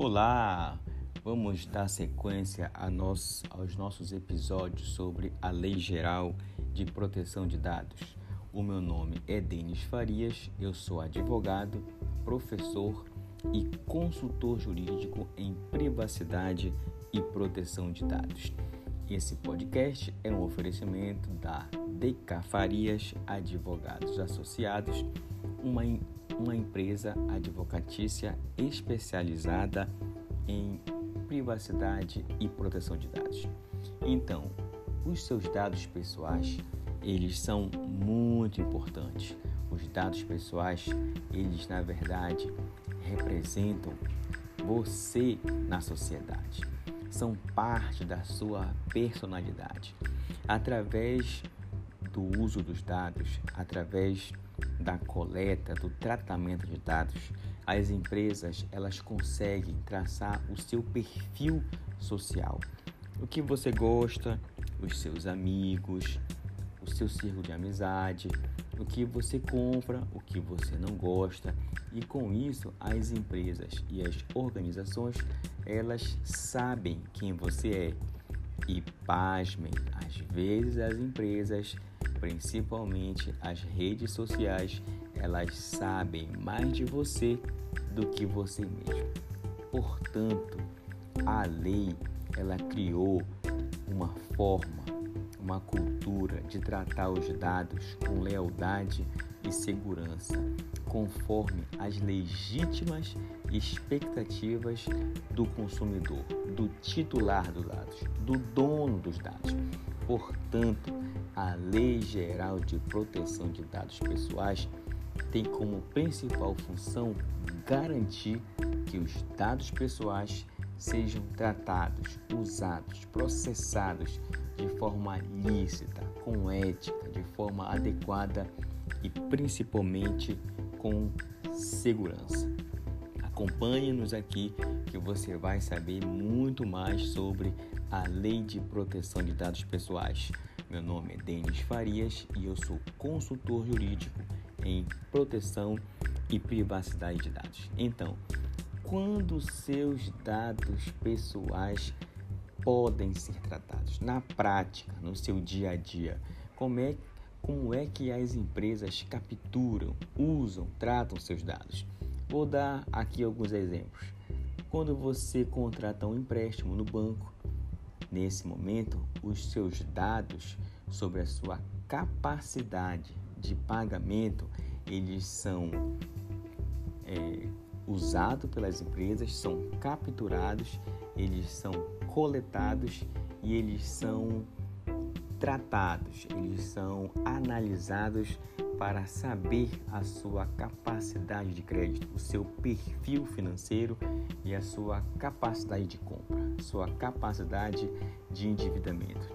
Olá! Vamos dar sequência nos, aos nossos episódios sobre a Lei Geral de Proteção de Dados. O meu nome é Denis Farias, eu sou advogado, professor e consultor jurídico em privacidade e proteção de dados. Esse podcast é um oferecimento da DK Farias Advogados Associados, uma uma empresa advocatícia especializada em privacidade e proteção de dados. Então, os seus dados pessoais, eles são muito importantes. Os dados pessoais, eles na verdade representam você na sociedade. São parte da sua personalidade. Através do uso dos dados, através da coleta, do tratamento de dados, as empresas elas conseguem traçar o seu perfil social. O que você gosta, os seus amigos, o seu círculo de amizade, o que você compra, o que você não gosta. E com isso, as empresas e as organizações, elas sabem quem você é. E pasmem, às vezes as empresas principalmente as redes sociais, elas sabem mais de você do que você mesmo. Portanto, a lei ela criou uma forma, uma cultura de tratar os dados com lealdade e segurança, conforme as legítimas expectativas do consumidor, do titular dos dados, do dono dos dados. Portanto, a Lei Geral de Proteção de Dados Pessoais tem como principal função garantir que os dados pessoais sejam tratados, usados, processados de forma lícita, com ética, de forma adequada e principalmente com segurança. Acompanhe-nos aqui que você vai saber muito mais sobre a Lei de Proteção de Dados Pessoais. Meu nome é Denis Farias e eu sou consultor jurídico em proteção e privacidade de dados. Então, quando seus dados pessoais podem ser tratados na prática, no seu dia a dia, como é, como é que as empresas capturam, usam, tratam seus dados? Vou dar aqui alguns exemplos. Quando você contrata um empréstimo no banco, Nesse momento, os seus dados sobre a sua capacidade de pagamento, eles são é, usados pelas empresas, são capturados, eles são coletados e eles são tratados, eles são analisados para saber a sua capacidade de crédito, o seu perfil financeiro e a sua capacidade de compra, sua capacidade de endividamento.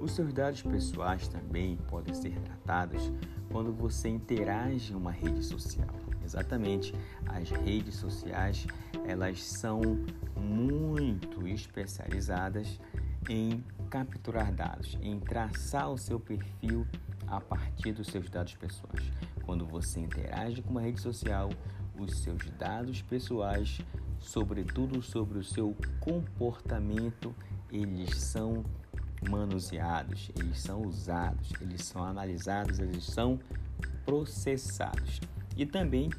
Os seus dados pessoais também podem ser tratados quando você interage em uma rede social. Exatamente, as redes sociais elas são muito especializadas em capturar dados, em traçar o seu perfil a partir dos seus dados pessoais. Quando você interage com uma rede social, os seus dados pessoais, sobretudo sobre o seu comportamento, eles são manuseados, eles são usados, eles são analisados, eles são processados. E também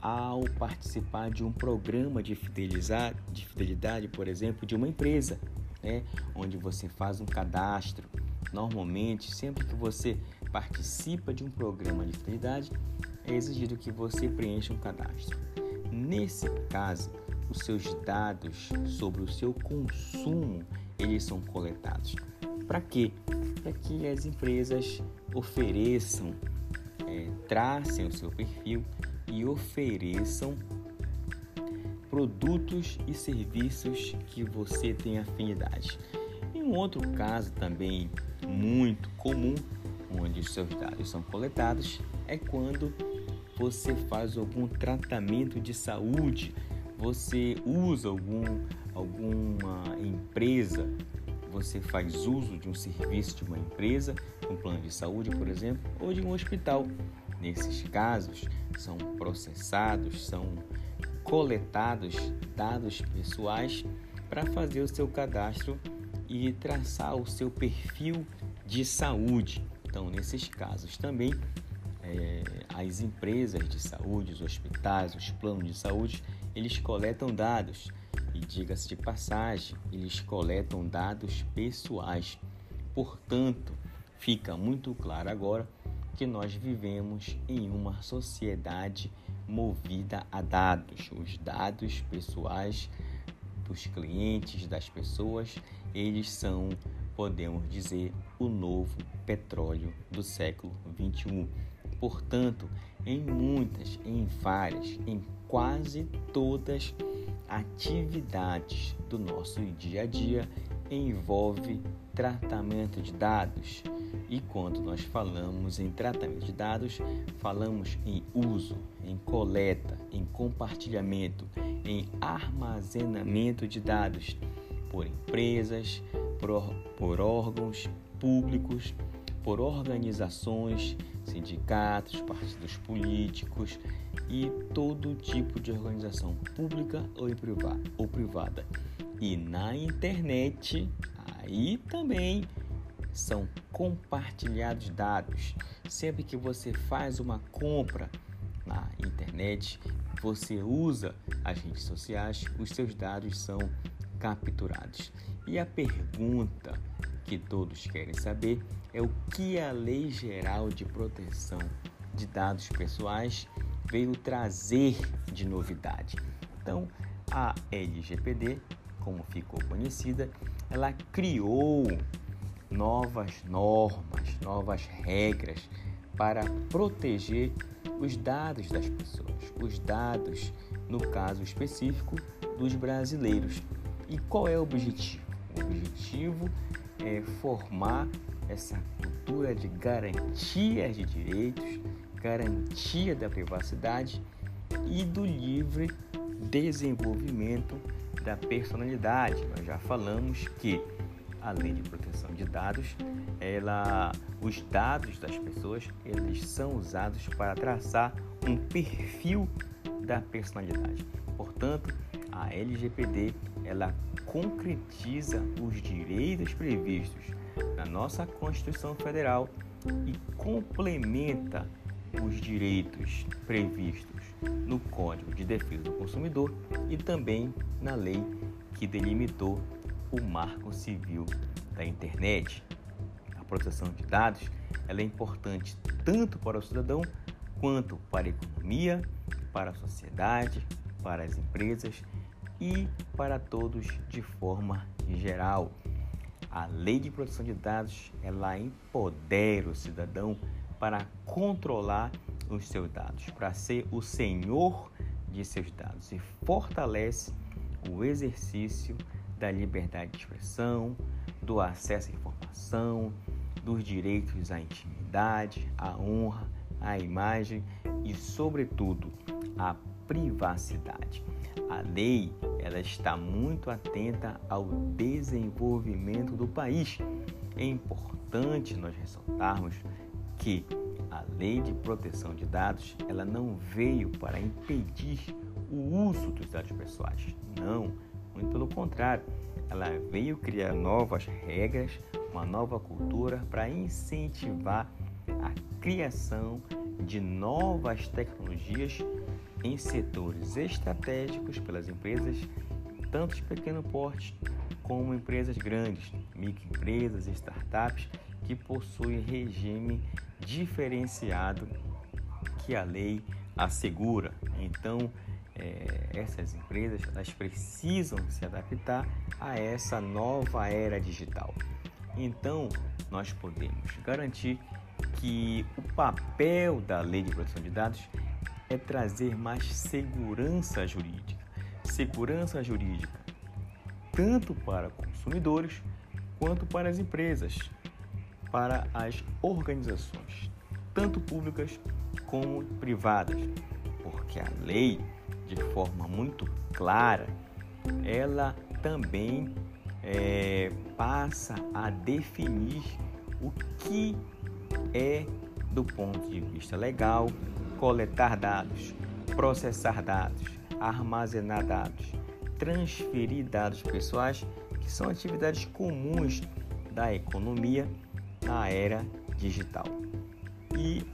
ao participar de um programa de, fidelizar, de fidelidade, por exemplo, de uma empresa, né, onde você faz um cadastro. Normalmente, sempre que você participa de um programa de fidelidade, é exigido que você preencha um cadastro. Nesse caso, os seus dados sobre o seu consumo eles são coletados. Para quê? Para que as empresas ofereçam, é, tracem o seu perfil e ofereçam produtos e serviços que você tem afinidade. Em um outro caso também muito comum onde os seus dados são coletados é quando você faz algum tratamento de saúde, você usa algum, alguma empresa, você faz uso de um serviço de uma empresa, um plano de saúde, por exemplo, ou de um hospital. Nesses casos, são processados, são coletados dados pessoais para fazer o seu cadastro e traçar o seu perfil de saúde. Então, nesses casos também, é, as empresas de saúde, os hospitais, os planos de saúde, eles coletam dados. E diga-se de passagem, eles coletam dados pessoais. Portanto, fica muito claro agora que nós vivemos em uma sociedade movida a dados. Os dados pessoais dos clientes, das pessoas, eles são, podemos dizer, o novo petróleo do século 21. Portanto, em muitas, em várias, em quase todas atividades do nosso dia a dia envolve tratamento de dados. E quando nós falamos em tratamento de dados, falamos em uso, em coleta, em compartilhamento, em armazenamento de dados por empresas, por, por órgãos públicos, por organizações, sindicatos, partidos políticos e todo tipo de organização pública ou privada. E na internet, aí também são compartilhados dados. Sempre que você faz uma compra na internet, você usa as redes sociais, os seus dados são capturados. E a pergunta que todos querem saber é o que a Lei Geral de Proteção de Dados Pessoais veio trazer de novidade. Então, a LGPD, como ficou conhecida, ela criou novas normas, novas regras para proteger os dados das pessoas, os dados, no caso específico, dos brasileiros. E qual é o objetivo? O objetivo é formar essa cultura de garantia de direitos, garantia da privacidade e do livre desenvolvimento da personalidade. Nós já falamos que a lei de proteção de dados, ela, os dados das pessoas, eles são usados para traçar um perfil da personalidade. Portanto, a LGPD ela concretiza os direitos previstos na nossa Constituição Federal e complementa os direitos previstos no Código de Defesa do Consumidor e também na lei que delimitou o Marco Civil da Internet. A proteção de dados ela é importante tanto para o cidadão quanto para a economia, para a sociedade, para as empresas e para todos de forma geral. A lei de proteção de dados ela empodera o cidadão para controlar os seus dados, para ser o senhor de seus dados e fortalece o exercício da liberdade de expressão, do acesso à informação, dos direitos à intimidade, à honra, à imagem e, sobretudo, à privacidade. A lei ela está muito atenta ao desenvolvimento do país. É importante nós ressaltarmos que a lei de proteção de dados ela não veio para impedir o uso dos dados pessoais. Não, muito pelo contrário, ela veio criar novas regras, uma nova cultura para incentivar a criação de novas tecnologias em setores estratégicos pelas empresas, tanto de pequeno porte como empresas grandes, microempresas, startups que possuem regime diferenciado que a lei assegura. Então, é, essas empresas elas precisam se adaptar a essa nova era digital. Então, nós podemos garantir que o papel da lei de proteção de dados é trazer mais segurança jurídica. Segurança jurídica tanto para consumidores quanto para as empresas, para as organizações, tanto públicas como privadas, porque a lei de forma muito clara, ela também é, passa a definir o que é, do ponto de vista legal, coletar dados, processar dados, armazenar dados, transferir dados pessoais, que são atividades comuns da economia na era digital. E,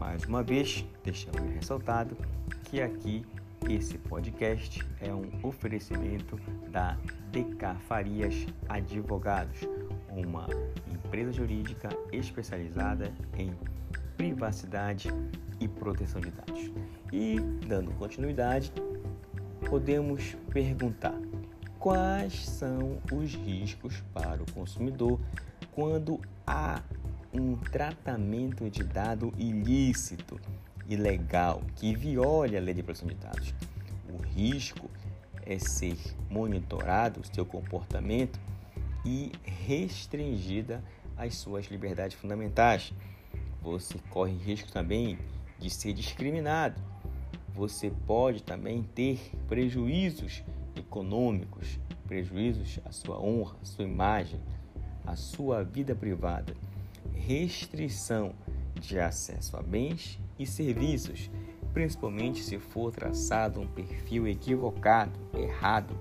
mais uma vez, deixamos ressaltado que aqui esse podcast é um oferecimento da DK Farias Advogados, uma empresa jurídica especializada em privacidade e proteção de dados. E, dando continuidade, podemos perguntar quais são os riscos para o consumidor quando há um tratamento de dado ilícito, ilegal, que viole a lei de proteção de dados. O risco é ser monitorado o seu comportamento e restringida as suas liberdades fundamentais. Você corre risco também de ser discriminado. Você pode também ter prejuízos econômicos, prejuízos à sua honra, à sua imagem, à sua vida privada, restrição de acesso a bens e serviços, principalmente se for traçado um perfil equivocado, errado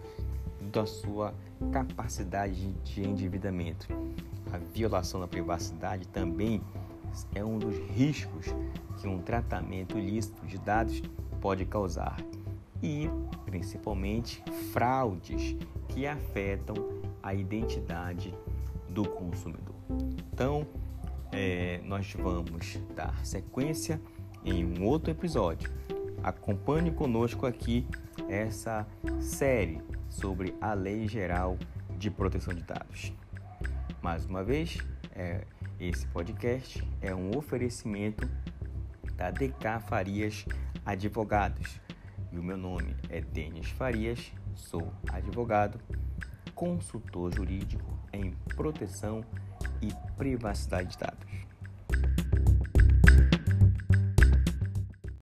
da sua capacidade de endividamento. A violação da privacidade também é um dos riscos que um tratamento ilícito de dados pode causar e, principalmente, fraudes que afetam a identidade do consumidor. Então, é, nós vamos dar sequência em um outro episódio. Acompanhe conosco aqui essa série sobre a Lei Geral de Proteção de Dados. Mais uma vez, é, esse podcast é um oferecimento da DK Farias Advogados. E o meu nome é Denis Farias, sou advogado, consultor jurídico em proteção e privacidade de dados.